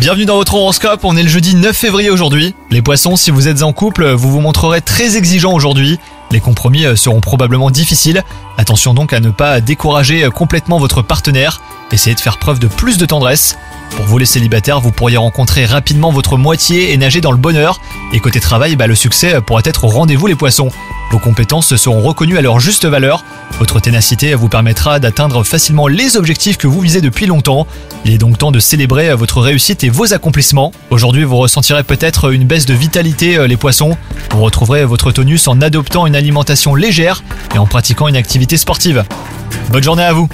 Bienvenue dans votre horoscope, on est le jeudi 9 février aujourd'hui. Les poissons, si vous êtes en couple, vous vous montrerez très exigeant aujourd'hui. Les compromis euh, seront probablement difficiles. Attention donc à ne pas décourager euh, complètement votre partenaire. Essayez de faire preuve de plus de tendresse. Pour vous les célibataires, vous pourriez rencontrer rapidement votre moitié et nager dans le bonheur. Et côté travail, bah, le succès pourrait être au rendez-vous les poissons. Vos compétences seront reconnues à leur juste valeur. Votre ténacité vous permettra d'atteindre facilement les objectifs que vous visez depuis longtemps. Il est donc temps de célébrer votre réussite et vos accomplissements. Aujourd'hui, vous ressentirez peut-être une baisse de vitalité euh, les poissons. Vous retrouverez votre tonus en adoptant une alimentation légère et en pratiquant une activité sportive. Bonne journée à vous